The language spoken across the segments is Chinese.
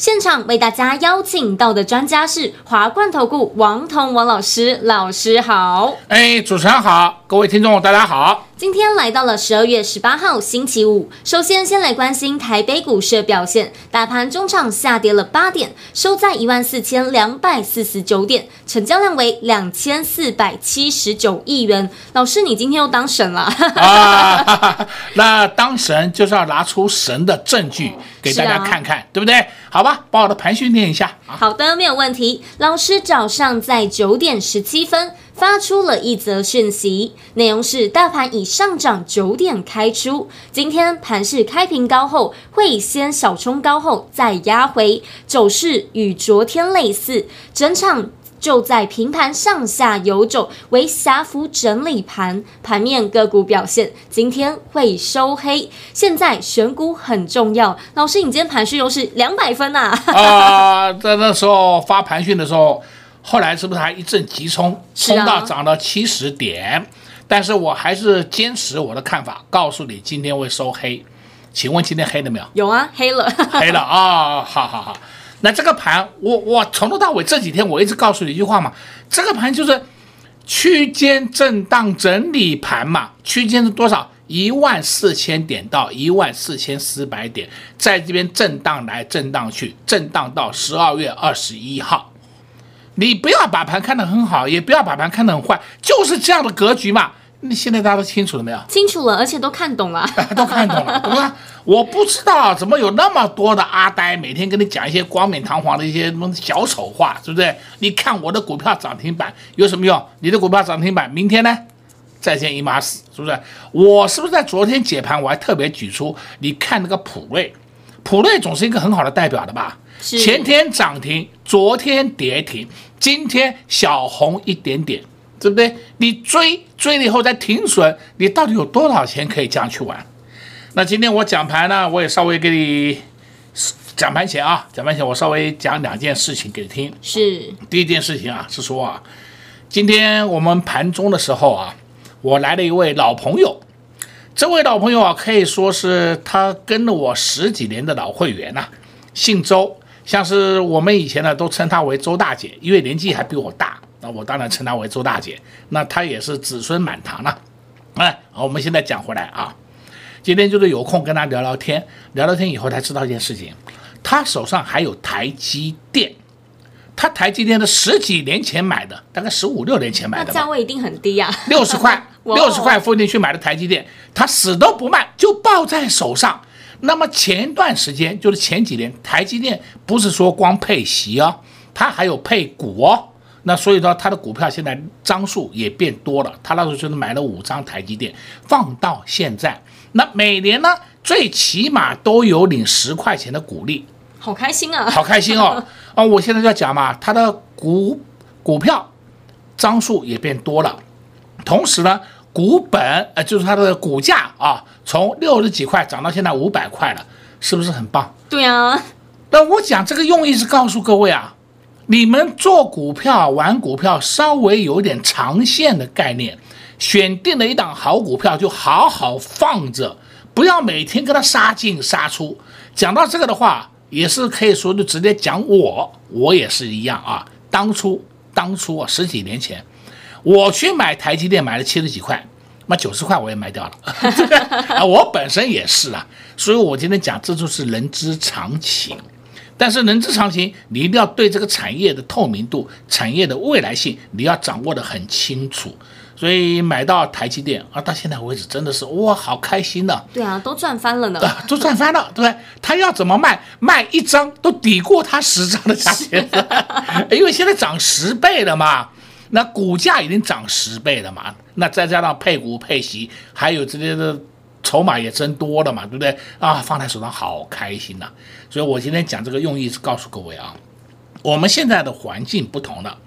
现场为大家邀请到的专家是华冠投顾王彤王老师，老师好。哎，主持人好，各位听众大家好。今天来到了十二月十八号星期五，首先先来关心台北股市的表现，大盘中场下跌了八点，收在一万四千两百四十九点，成交量为两千四百七十九亿元。老师，你今天又当神了？啊，那当神就是要拿出神的证据给大家 看看，啊、对不对？好吧，把我的盘训练一下。好的，没有问题。老师早上在九点十七分。发出了一则讯息，内容是大盘已上涨九点开出，今天盘势开平高后，会先小冲高后再压回，走势与昨天类似，整场就在平盘上下游走，为狭幅整理盘，盘面个股表现今天会收黑。现在选股很重要，老师，你今天盘讯又是两百分啊？啊，在那时候发盘讯的时候。后来是不是还一阵急冲，冲到涨到七十点？啊、但是我还是坚持我的看法，告诉你今天会收黑。请问今天黑了没有？有啊，黑了，黑了啊、哦！好好好，那这个盘，我我从头到尾这几天我一直告诉你一句话嘛，这个盘就是区间震荡整理盘嘛，区间是多少？一万四千点到一万四千四百点，在这边震荡来震荡去，震荡到十二月二十一号。你不要把盘看得很好，也不要把盘看得很坏，就是这样的格局嘛。你现在大家都清楚了没有？清楚了，而且都看懂了，都看懂了，对吧？我不知道怎么有那么多的阿呆每天跟你讲一些冠冕堂皇的一些什么小丑话，是不是？你看我的股票涨停板有什么用？你的股票涨停板明天呢？再见姨妈死，是不是？我是不是在昨天解盘我还特别举出？你看那个普瑞，普瑞总是一个很好的代表的吧？前天涨停，昨天跌停，今天小红一点点，对不对？你追追了以后再停损，你到底有多少钱可以这样去玩？那今天我讲盘呢，我也稍微给你讲盘前啊，讲盘前我稍微讲两件事情给你听。是，第一件事情啊，是说啊，今天我们盘中的时候啊，我来了一位老朋友，这位老朋友啊，可以说是他跟了我十几年的老会员呐、啊，姓周。像是我们以前呢，都称他为周大姐，因为年纪还比我大，那我当然称她为周大姐。那她也是子孙满堂了。哎，我们现在讲回来啊，今天就是有空跟她聊聊天，聊聊天以后才知道一件事情，她手上还有台积电，她台积电是十几年前买的，大概十五六年前买的，那价位一定很低啊，六十块，六十块附近去买的台积电，她死都不卖，就抱在手上。那么前段时间就是前几年，台积电不是说光配息哦，它还有配股哦。那所以说他的股票现在张数也变多了。他那时候就是买了五张台积电，放到现在，那每年呢最起码都有领十块钱的股利，好开心啊！好开心哦！啊，我现在就要讲嘛，他的股股票张数也变多了，同时呢。股本呃，就是它的股价啊，从六十几块涨到现在五百块了，是不是很棒？对啊。那我讲这个用意是告诉各位啊，你们做股票玩股票稍微有点长线的概念，选定了一档好股票就好好放着，不要每天跟它杀进杀出。讲到这个的话，也是可以说就直接讲我，我也是一样啊。当初当初啊，十几年前。我去买台积电，买了七十几块，那九十块我也卖掉了。啊，我本身也是啊，所以我今天讲这就是人之常情。但是人之常情，你一定要对这个产业的透明度、产业的未来性，你要掌握的很清楚。所以买到台积电啊，到现在为止真的是哇，好开心的。对啊，都赚翻了呢。啊，都赚翻了，对不对？他要怎么卖，卖一张都抵过他十张的价钱，因为现在涨十倍了嘛。那股价已经涨十倍了嘛？那再加上配股配息，还有这些的筹码也增多了嘛，对不对啊？放在手上好开心呐、所以我今天讲这个用意是告诉各位啊，我们现在的环境不同了，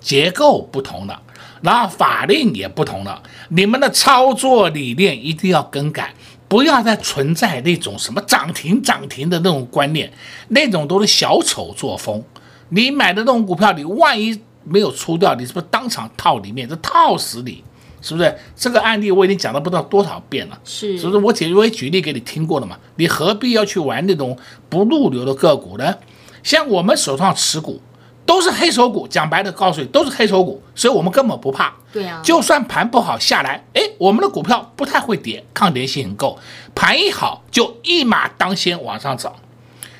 结构不同了，然后法令也不同了，你们的操作理念一定要更改，不要再存在那种什么涨停涨停的那种观念，那种都是小丑作风。你买的那种股票，你万一没有出掉，你是不是当场套里面？这套死你！是不是这个案例我已经讲了不知道多少遍了？是，是不是我举我也举例给你听过了嘛？你何必要去玩那种不入流的个股呢？像我们手上持股都是黑手股，讲白的告诉你都是黑手股，所以我们根本不怕。对啊，就算盘不好下来，哎，我们的股票不太会跌，抗跌性很够。盘一好就一马当先往上涨。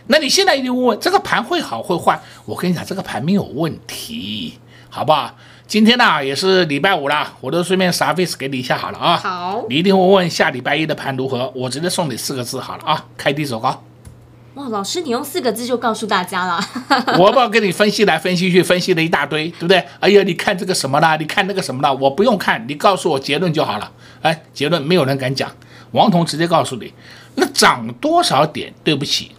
那你现在一定问问，这个盘会好会坏？我跟你讲，这个盘没有问题，好不好？今天呢也是礼拜五了，我都顺便 service 给你一下好了啊。好，你一定会问下礼拜一的盘如何，我直接送你四个字好了啊，开低走高。哇，老师你用四个字就告诉大家了。我不要跟你分析来分析去，分析了一大堆，对不对？哎呀，你看这个什么啦，你看那个什么啦，我不用看，你告诉我结论就好了。哎，结论没有人敢讲，王彤直接告诉你，那涨多少点？对不起，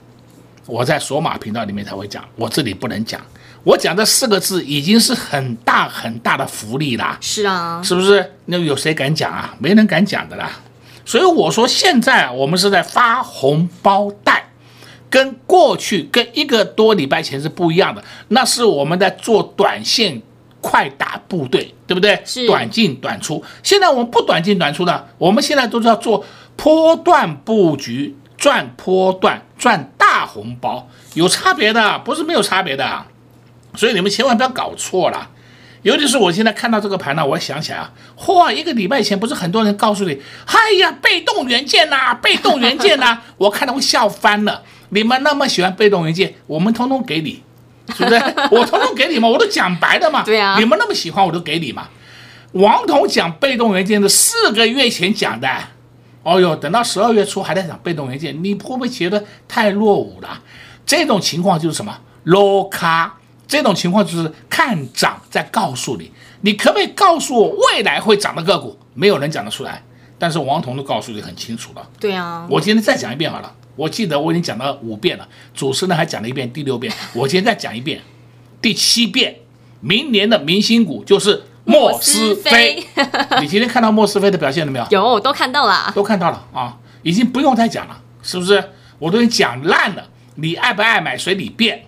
我在索马频道里面才会讲，我这里不能讲。我讲这四个字已经是很大很大的福利啦，是啊，是不是？那有谁敢讲啊？没人敢讲的啦。所以我说现在啊，我们是在发红包袋，跟过去跟一个多礼拜前是不一样的。那是我们在做短线快打部队，对不对？是短进短出。现在我们不短进短出的，我们现在都是要做波段布局，赚波段赚大红包，有差别的，不是没有差别的。所以你们千万不要搞错了，尤其是我现在看到这个盘呢，我想起来啊，嚯，一个礼拜前不是很多人告诉你，哎呀，被动元件呐、啊，被动元件呐、啊，我看到会笑翻了。你们那么喜欢被动元件，我们通通给你，是不是？我通通给你嘛，我都讲白的嘛。对啊。你们那么喜欢，我都给你嘛。王彤讲被动元件是四个月前讲的，哦哟，等到十二月初还在讲被动元件，你会不会觉得太落伍了？这种情况就是什么？low 卡。这种情况就是看涨在告诉你，你可不可以告诉我未来会涨的个股？没有人讲得出来，但是王彤都告诉你很清楚了。对啊，我今天再讲一遍好了。我记得我已经讲了五遍了，主持人还讲了一遍，第六遍，我今天再讲一遍，第七遍。明年的明星股就是莫斯菲。你今天看到莫斯菲的表现了没有？有，都看到了，都看到了啊，已经不用再讲了，是不是？我都已经讲烂了，你爱不爱买随你便，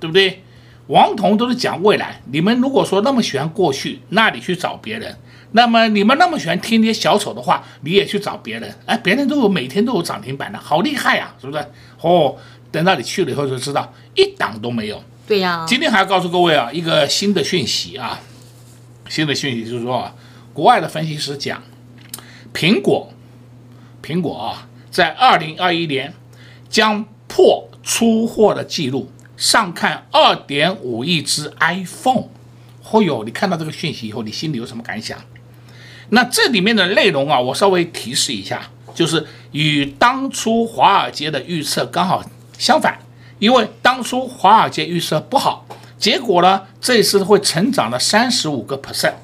对不对？王彤都是讲未来，你们如果说那么喜欢过去，那你去找别人；那么你们那么喜欢听那些小丑的话，你也去找别人。哎，别人都有每天都有涨停板的，好厉害啊，是不是？哦，等到你去了以后就知道，一档都没有。对呀、啊。今天还要告诉各位啊，一个新的讯息啊，新的讯息就是说啊，国外的分析师讲，苹果，苹果啊，在二零二一年将破出货的记录。上看二点五亿只 iPhone，哦哟，你看到这个讯息以后，你心里有什么感想？那这里面的内容啊，我稍微提示一下，就是与当初华尔街的预测刚好相反，因为当初华尔街预测不好，结果呢，这次会成长了三十五个 percent。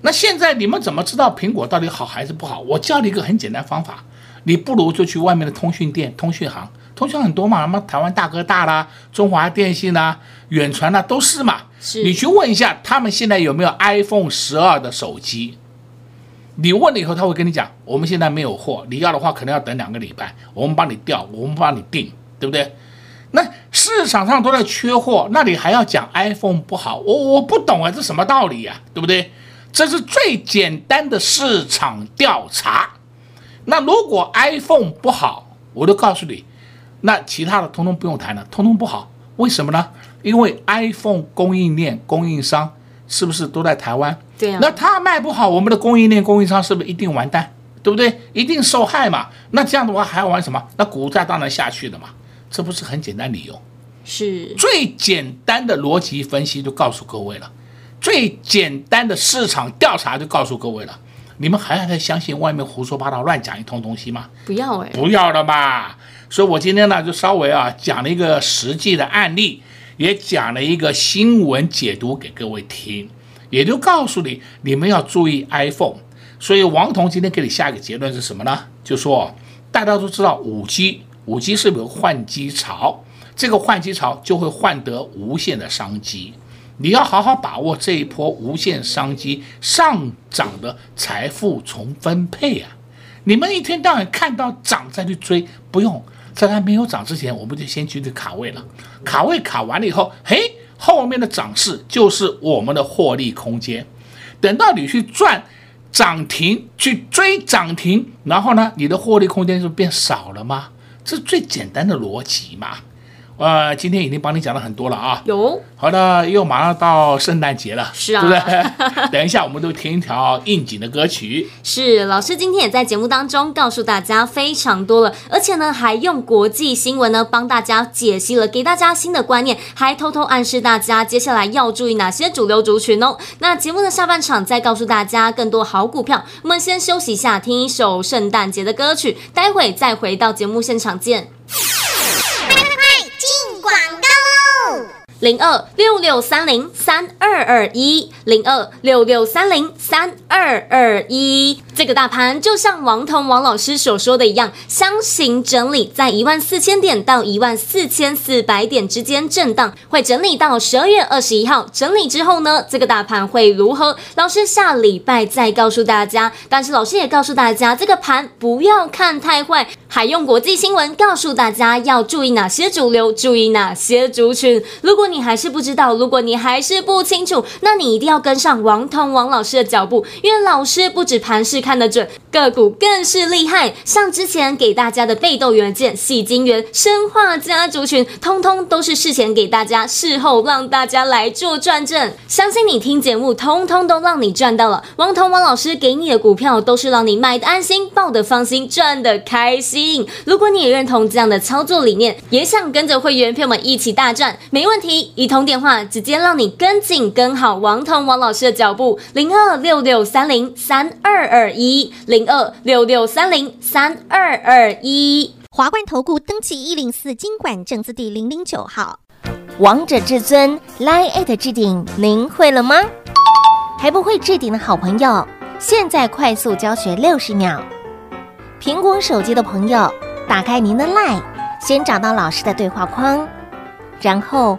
那现在你们怎么知道苹果到底好还是不好？我教你一个很简单方法，你不如就去外面的通讯店、通讯行。通讯很多嘛，什么台湾大哥大啦、中华电信啦、远传啦，都是嘛。是。你去问一下，他们现在有没有 iPhone 十二的手机？你问了以后，他会跟你讲，我们现在没有货，你要的话可能要等两个礼拜，我们帮你调，我们帮你订，对不对？那市场上都在缺货，那你还要讲 iPhone 不好？我我不懂啊，这什么道理呀？对不对？这是最简单的市场调查。那如果 iPhone 不好，我都告诉你。那其他的通通不用谈了，通通不好，为什么呢？因为 iPhone 供应链供应商是不是都在台湾？对呀。那他卖不好，我们的供应链供应商是不是一定完蛋？对不对？一定受害嘛？那这样的话还要玩什么？那股价当然下去了嘛？这不是很简单理由？是。最简单的逻辑分析就告诉各位了，最简单的市场调查就告诉各位了。你们还要再相信外面胡说八道乱讲一通东西吗？不要哎，不要了嘛。所以，我今天呢，就稍微啊讲了一个实际的案例，也讲了一个新闻解读给各位听，也就告诉你，你们要注意 iPhone。所以王彤今天给你下一个结论是什么呢？就说大家都知道五 G，五 G 是不是有换机潮？这个换机潮就会换得无限的商机。你要好好把握这一波无限商机上涨的财富重分配啊！你们一天到晚看到涨再去追，不用，在它没有涨之前，我们就先去卡位了。卡位卡完了以后，嘿，后面的涨势就是我们的获利空间。等到你去赚涨停，去追涨停，然后呢，你的获利空间就变少了吗？这是最简单的逻辑嘛。呃，今天已经帮你讲了很多了啊。有。好的，又马上到圣诞节了，是啊，对不对？等一下，我们都听一条应景的歌曲。是，老师今天也在节目当中告诉大家非常多了，而且呢，还用国际新闻呢帮大家解析了，给大家新的观念，还偷偷暗示大家接下来要注意哪些主流族群哦。那节目的下半场再告诉大家更多好股票。我们先休息一下，听一首圣诞节的歌曲，待会再回到节目现场见。零二六六三零三二二一，零二六六三零三二二一。这个大盘就像王彤王老师所说的一样，箱型整理在一万四千点到一万四千四百点之间震荡，会整理到十二月二十一号。整理之后呢，这个大盘会如何？老师下礼拜再告诉大家。但是老师也告诉大家，这个盘不要看太坏，还用国际新闻告诉大家要注意哪些主流，注意哪些族群。如果你还是不知道，如果你还是不清楚，那你一定要跟上王彤王老师的脚步，因为老师不止盘势看得准，个股更是厉害。像之前给大家的被动元件、矽晶圆、砷化家族群，通通都是事前给大家，事后让大家来做转正。相信你听节目，通通都让你赚到了。王彤王老师给你的股票，都是让你买的安心、抱的放心、赚的开心。如果你也认同这样的操作理念，也想跟着会员朋友们一起大赚，没问题。一通电话，直接让你跟紧跟好王彤王老师的脚步，零二六六三零三二二一，零二六六三零三二二一。华冠投顾登记一零四金管证字第零零九号。王者至尊 Line@ 置顶，您会了吗？还不会置顶的好朋友，现在快速教学六十秒。苹果手机的朋友，打开您的 Line，先找到老师的对话框，然后。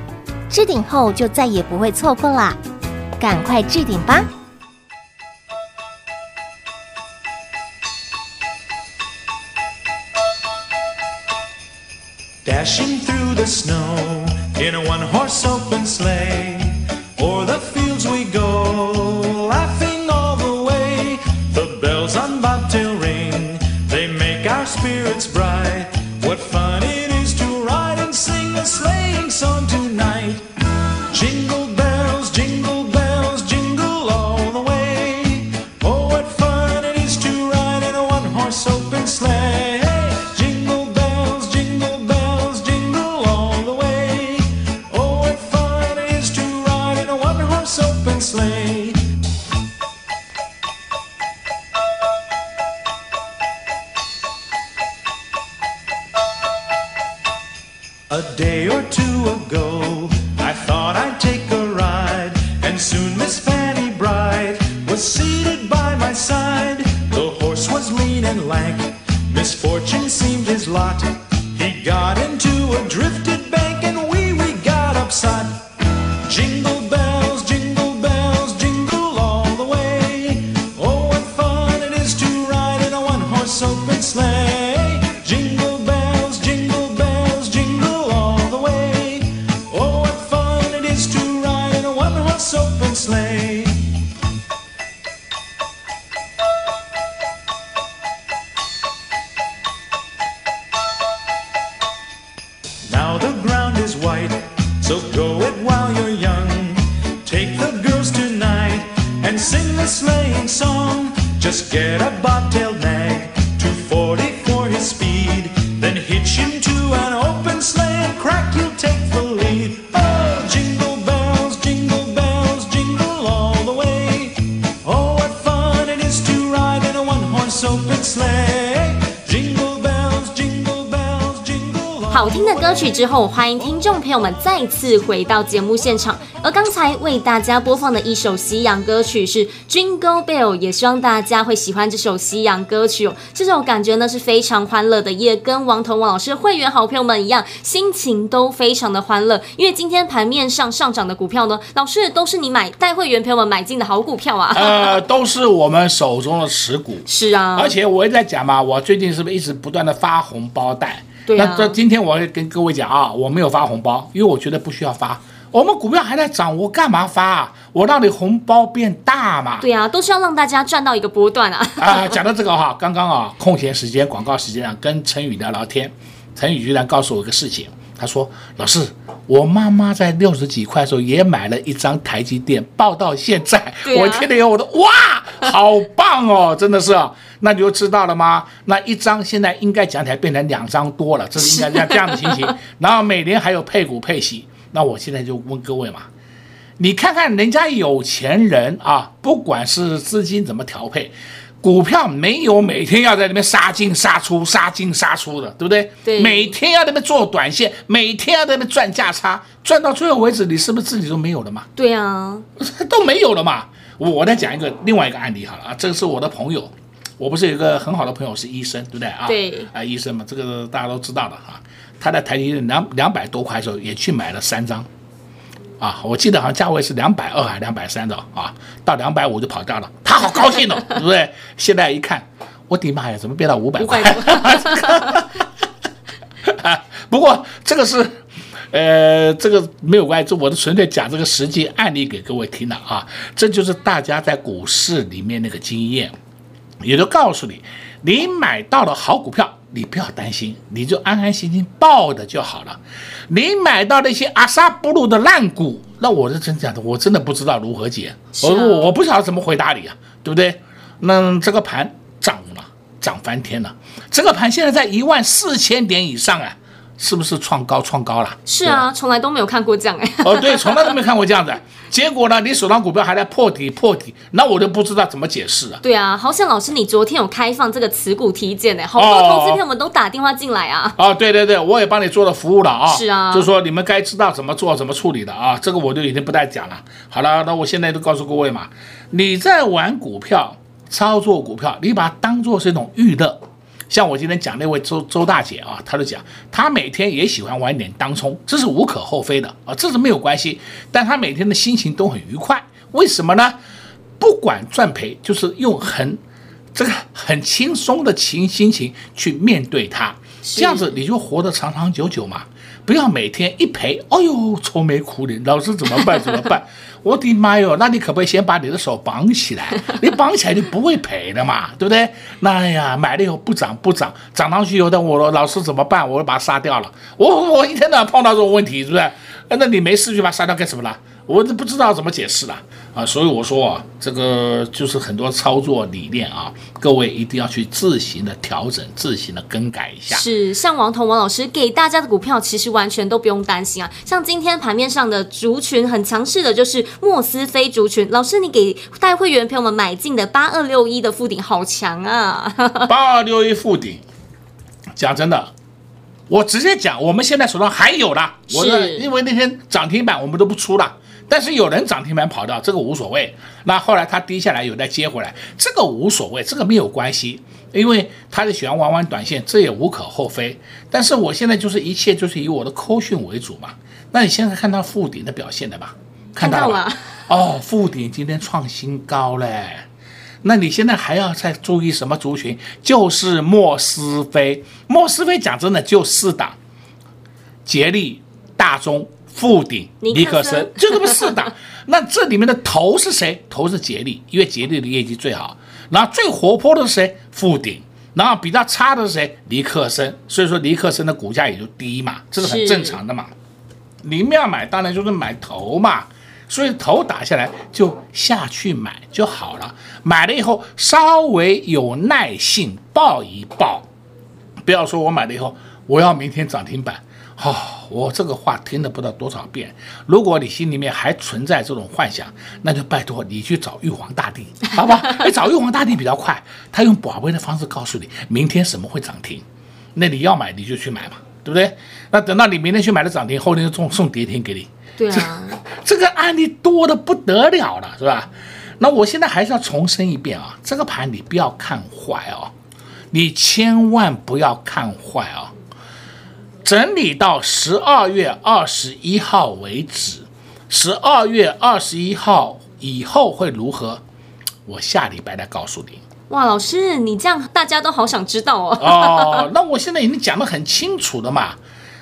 置顶后就再也不会错过啦赶快置顶吧 dashingthrough the snowin a onehorse open sleigh or the 歌曲之后，欢迎听众朋友们再次回到节目现场。而刚才为大家播放的一首西洋歌曲是《Jingle Bell》，也希望大家会喜欢这首西洋歌曲哦。这种感觉呢是非常欢乐的，也跟王彤王老师的会员好朋友们一样，心情都非常的欢乐。因为今天盘面上上涨的股票呢，老师都是你买带会员朋友们买进的好股票啊。呃，都是我们手中的持股。是啊，而且我也在讲嘛，我最近是不是一直不断的发红包袋？对啊。那这今天我要跟各位讲啊，我没有发红包，因为我觉得不需要发。我们股票还在涨，我干嘛发啊？我让你红包变大嘛？对啊，都是要让大家赚到一个波段啊！啊，讲到这个哈，刚刚啊，空闲时间、广告时间啊，跟陈宇聊聊天，陈宇居然告诉我一个事情，他说：“老师，我妈妈在六十几块的时候也买了一张台积电，抱到现在，啊、我听了以后，我都哇，好棒哦，真的是，那你就知道了吗？那一张现在应该讲起来变成两张多了，这是应该这样这样的情形。然后每年还有配股配息。”那我现在就问各位嘛，你看看人家有钱人啊，不管是资金怎么调配，股票没有每天要在那边杀进杀出、杀进杀出的，对不对？对。每天要在那边做短线，每天要在那边赚价差，赚到最后为止，你是不是自己都没有了嘛？对啊，都没有了嘛。我我再讲一个另外一个案例好了啊，这个是我的朋友，我不是有一个很好的朋友是医生，对不对啊？对。啊，医生嘛，这个大家都知道的哈。他在台积电两两百多块的时候也去买了三张，啊，我记得好像价位是两百二还是两百三的啊，到两百五就跑掉了，他好高兴哦，对不对？现在一看，我的妈呀，怎么变到五百块？不过这个是，呃，这个没有关系，这我的纯粹讲这个实际案例给各位听的啊，这就是大家在股市里面那个经验，也就告诉你，你买到了好股票。你不要担心，你就安安心心抱着就好了。你买到那些阿萨布鲁的烂股，那我是真讲的，我真的不知道如何解，啊、我我不晓得怎么回答你啊，对不对？那这个盘涨了，涨翻天了，这个盘现在在一万四千点以上啊。是不是创高创高了？是啊，从来都没有看过这样哎。哦，对，从来都没看过这样子。结果呢，你手上股票还在破底破底，那我就不知道怎么解释了。对啊，好像老师你昨天有开放这个持股体检哎，好多投资朋友们都打电话进来啊。哦，对对对，我也帮你做了服务了啊。是啊，就是说你们该知道怎么做怎么处理的啊，这个我就已经不再讲了。好了，那我现在都告诉各位嘛，你在玩股票操作股票，你把它当做是一种娱乐。像我今天讲那位周周大姐啊，她就讲，她每天也喜欢玩点当冲，这是无可厚非的啊，这是没有关系。但她每天的心情都很愉快，为什么呢？不管赚赔，就是用很这个很轻松的情心情去面对它，这样子你就活得长长久久嘛。不要每天一赔，哎呦，愁眉苦脸，老师怎么办？怎么办？我的妈哟，那你可不可以先把你的手绑起来？你绑起来就不会赔的嘛，对不对？那呀，买了以后不涨不涨，涨上去以后，那我说老师怎么办？我就把它杀掉了。我我一天到晚碰到这种问题，是不是？那你没事就把它杀掉干什么了？我都不知道怎么解释了啊！所以我说啊，这个就是很多操作理念啊，各位一定要去自行的调整、自行的更改一下。是，像王彤王老师给大家的股票，其实完全都不用担心啊。像今天盘面上的族群很强势的，就是莫斯菲族群。老师，你给带会员朋友们买进的八二六一的附顶好强啊！八二六一附顶，讲真的，我直接讲，我们现在手上还有的。我是因为那天涨停板我们都不出了。但是有人涨停板跑掉，这个无所谓。那后来他跌下来，有再接回来，这个无所谓，这个没有关系，因为他是喜欢玩玩短线，这也无可厚非。但是我现在就是一切就是以我的扣讯为主嘛。那你现在看到富鼎的表现了吧？看到了。哦，富鼎今天创新高嘞。那你现在还要再注意什么族群？就是莫斯菲。莫斯菲讲真的就四档，捷力、大中。富鼎、尼克森就这么四档，那这里面的头是谁？头是杰力，因为杰力的业绩最好。然后最活泼的是谁？富鼎。然后比较差的是谁？尼克森。所以说尼克森的股价也就低嘛，这是很正常的嘛。你们要买，当然就是买头嘛。所以头打下来就下去买就好了。买了以后稍微有耐性抱一抱，不要说我买了以后我要明天涨停板。哦，我这个话听了不知道多少遍。如果你心里面还存在这种幻想，那就拜托你去找玉皇大帝，好吧？你找玉皇大帝比较快，他用宝贝的方式告诉你明天什么会涨停，那你要买你就去买嘛，对不对？那等到你明天去买了涨停，后天就送送跌停给你。对啊，这，这个案例多的不得了了，是吧？那我现在还是要重申一遍啊，这个盘你不要看坏哦，你千万不要看坏哦。整理到十二月二十一号为止，十二月二十一号以后会如何？我下礼拜来告诉你。哇，老师，你这样大家都好想知道哦。哦，那我现在已经讲得很清楚了嘛，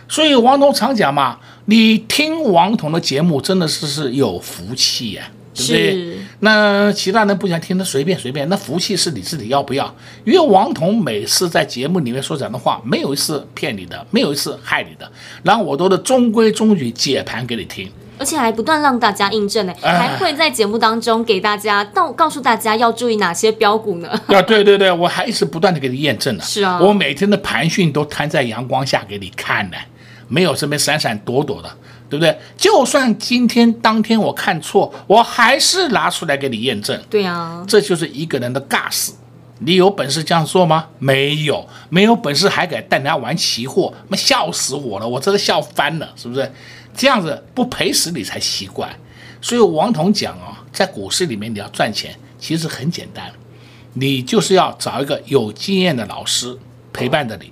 所以王彤常讲嘛，你听王彤的节目真的是是有福气呀、啊。对不对？那其他人不想听，那随便随便。那福气是你自己要不要？因为王彤每次在节目里面所讲的话，没有一次骗你的，没有一次害你的。然后我都是中规中矩解盘给你听，而且还不断让大家印证呢，还会在节目当中给大家到告诉大家要注意哪些标股呢？啊，对对对，我还一直不断的给你验证呢。是啊，我每天的盘讯都摊在阳光下给你看呢，没有这边闪闪躲躲的。对不对？就算今天当天我看错，我还是拿出来给你验证。对呀，这就是一个人的尬死。你有本事这样做吗？没有，没有本事还敢带人家玩期货，那笑死我了！我真的笑翻了，是不是？这样子不赔死你才奇怪。所以王彤讲啊，在股市里面你要赚钱，其实很简单，你就是要找一个有经验的老师陪伴着你。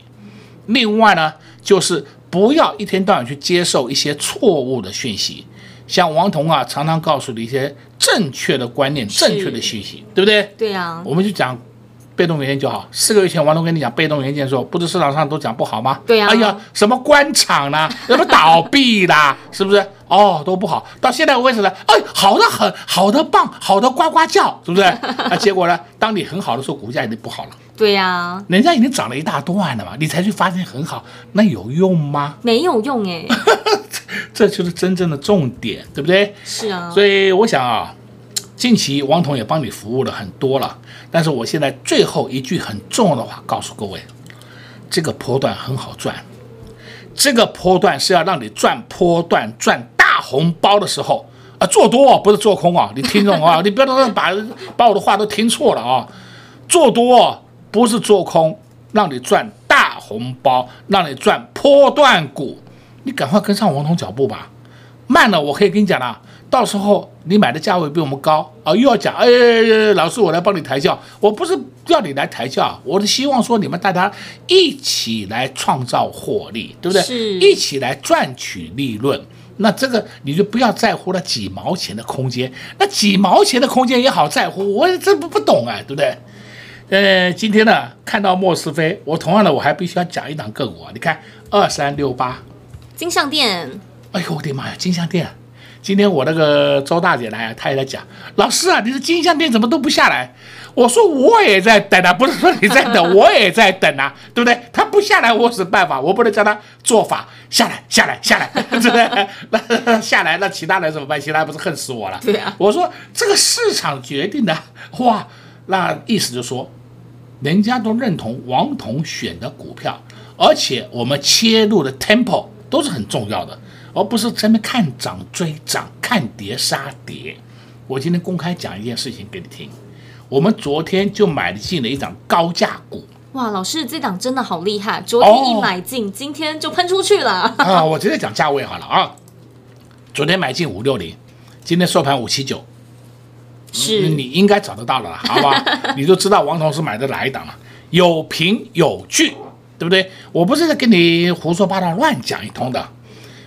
另外呢，就是。不要一天到晚去接受一些错误的讯息，像王彤啊，常常告诉你一些正确的观念、正确的讯息，对不对？对呀。我们就讲被动元件就好。四个月前，王彤跟你讲被动元件的时候，不是市场上都讲不好吗？对呀。哎呀，什么官场啦，什么倒闭啦，是不是？哦，都不好。到现在为止呢，哎，好的很，好的棒，好的呱呱叫，是不是？那结果呢？当你很好的时候，股价已经不好了。对呀、啊，人家已经涨了一大段了嘛，你才去发现很好，那有用吗？没有用哎，这就是真正的重点，对不对？是啊，所以我想啊，近期王彤也帮你服务了很多了，但是我现在最后一句很重要的话告诉各位，这个波段很好赚，这个波段是要让你赚波段赚大红包的时候啊，做多不是做空啊，你听懂啊？你不要把把我的话都听错了啊，做多。不是做空，让你赚大红包，让你赚波段股，你赶快跟上王彤脚步吧。慢了，我可以跟你讲了，到时候你买的价位比我们高啊，又要讲，哎，哎，老师我来帮你抬轿，我不是要你来抬轿，我是希望说你们大家一起来创造获利，对不对？是，一起来赚取利润。那这个你就不要在乎那几毛钱的空间，那几毛钱的空间也好在乎，我这不不懂啊，对不对？呃，今天呢，看到莫斯飞，我同样的我还必须要讲一档个股啊。你看二三六八，金像电。哎呦我的妈呀，金像电！今天我那个周大姐来啊，她也在讲，老师啊，你的金像电怎么都不下来？我说我也在等啊，不是说你在等，我也在等啊，对不对？他不下来，我有什么办法？我不能叫他做法下来，下来，下来，对不对？那 下来，那其他人怎么办？其他人不是恨死我了？对啊。我说这个市场决定的，哇，那意思就是说。人家都认同王彤选的股票，而且我们切入的 tempo 都是很重要的，而不是在那看涨追涨，看跌杀跌。我今天公开讲一件事情给你听，我们昨天就买进了一档高价股。哇，老师这档真的好厉害，昨天一买进，哦、今天就喷出去了。啊，我直接讲价位好了啊，昨天买进五六零，今天收盘五七九。是，你应该找得到了啦，好吧？你就知道王彤是买的哪一档了，有凭有据，对不对？我不是在跟你胡说八道乱讲一通的。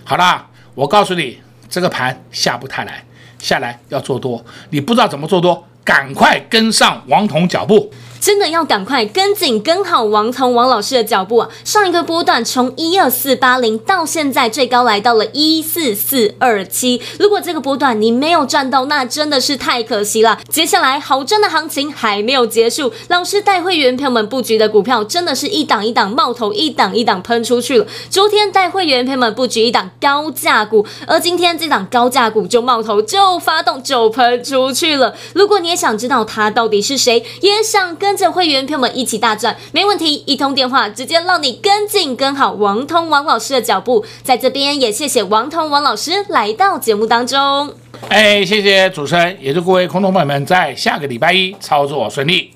好啦，我告诉你，这个盘下不太来，下来要做多，你不知道怎么做多，赶快跟上王彤脚步。真的要赶快跟紧跟好王从王老师的脚步啊！上一个波段从一二四八零到现在最高来到了一四四二七，如果这个波段你没有赚到，那真的是太可惜了。接下来好赚的行情还没有结束，老师带会员朋友们布局的股票真的是一档一档冒头，一档一档喷出去了。昨天带会员朋友们布局一档高价股，而今天这档高价股就冒头就发动就喷出去了。如果你也想知道他到底是谁，也想跟跟着会员朋友们一起大赚，没问题，一通电话直接让你跟进跟好王通王老师的脚步。在这边也谢谢王通王老师来到节目当中。哎，谢谢主持人，也祝各位空中朋友们在下个礼拜一操作顺利。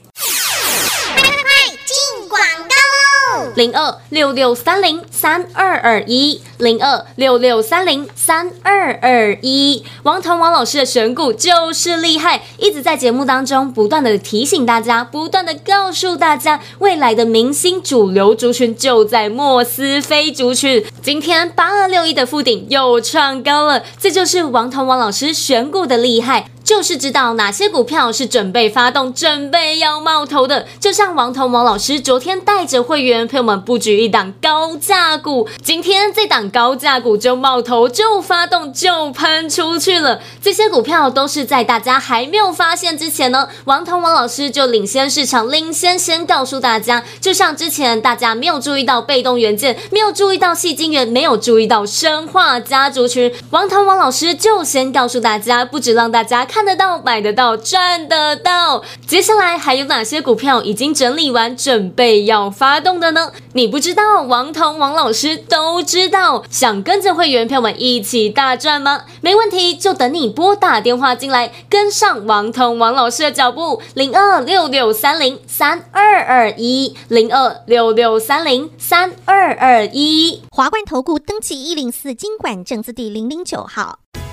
零二六六三零三二二一，零二六六三零三二二一，王彤王老师的选股就是厉害，一直在节目当中不断的提醒大家，不断的告诉大家，未来的明星主流族群就在莫斯菲族群。今天八二六一的富鼎又创高了，这就是王彤王老师选股的厉害。就是知道哪些股票是准备发动、准备要冒头的，就像王彤王老师昨天带着会员朋友们布局一档高价股，今天这档高价股就冒头、就发动、就喷出去了。这些股票都是在大家还没有发现之前呢，王彤王老师就领先市场，领先先告诉大家。就像之前大家没有注意到被动元件，没有注意到矽晶圆，没有注意到生化家族群，王彤王老师就先告诉大家，不止让大家。看看得到、买得到、赚得到。接下来还有哪些股票已经整理完，准备要发动的呢？你不知道，王彤王老师都知道。想跟着会员票们一起大赚吗？没问题，就等你拨打电话进来，跟上王彤王老师的脚步。零二六六三零三二二一，零二六六三零三二二一。华冠投顾登记一零四金管证字第零零九号。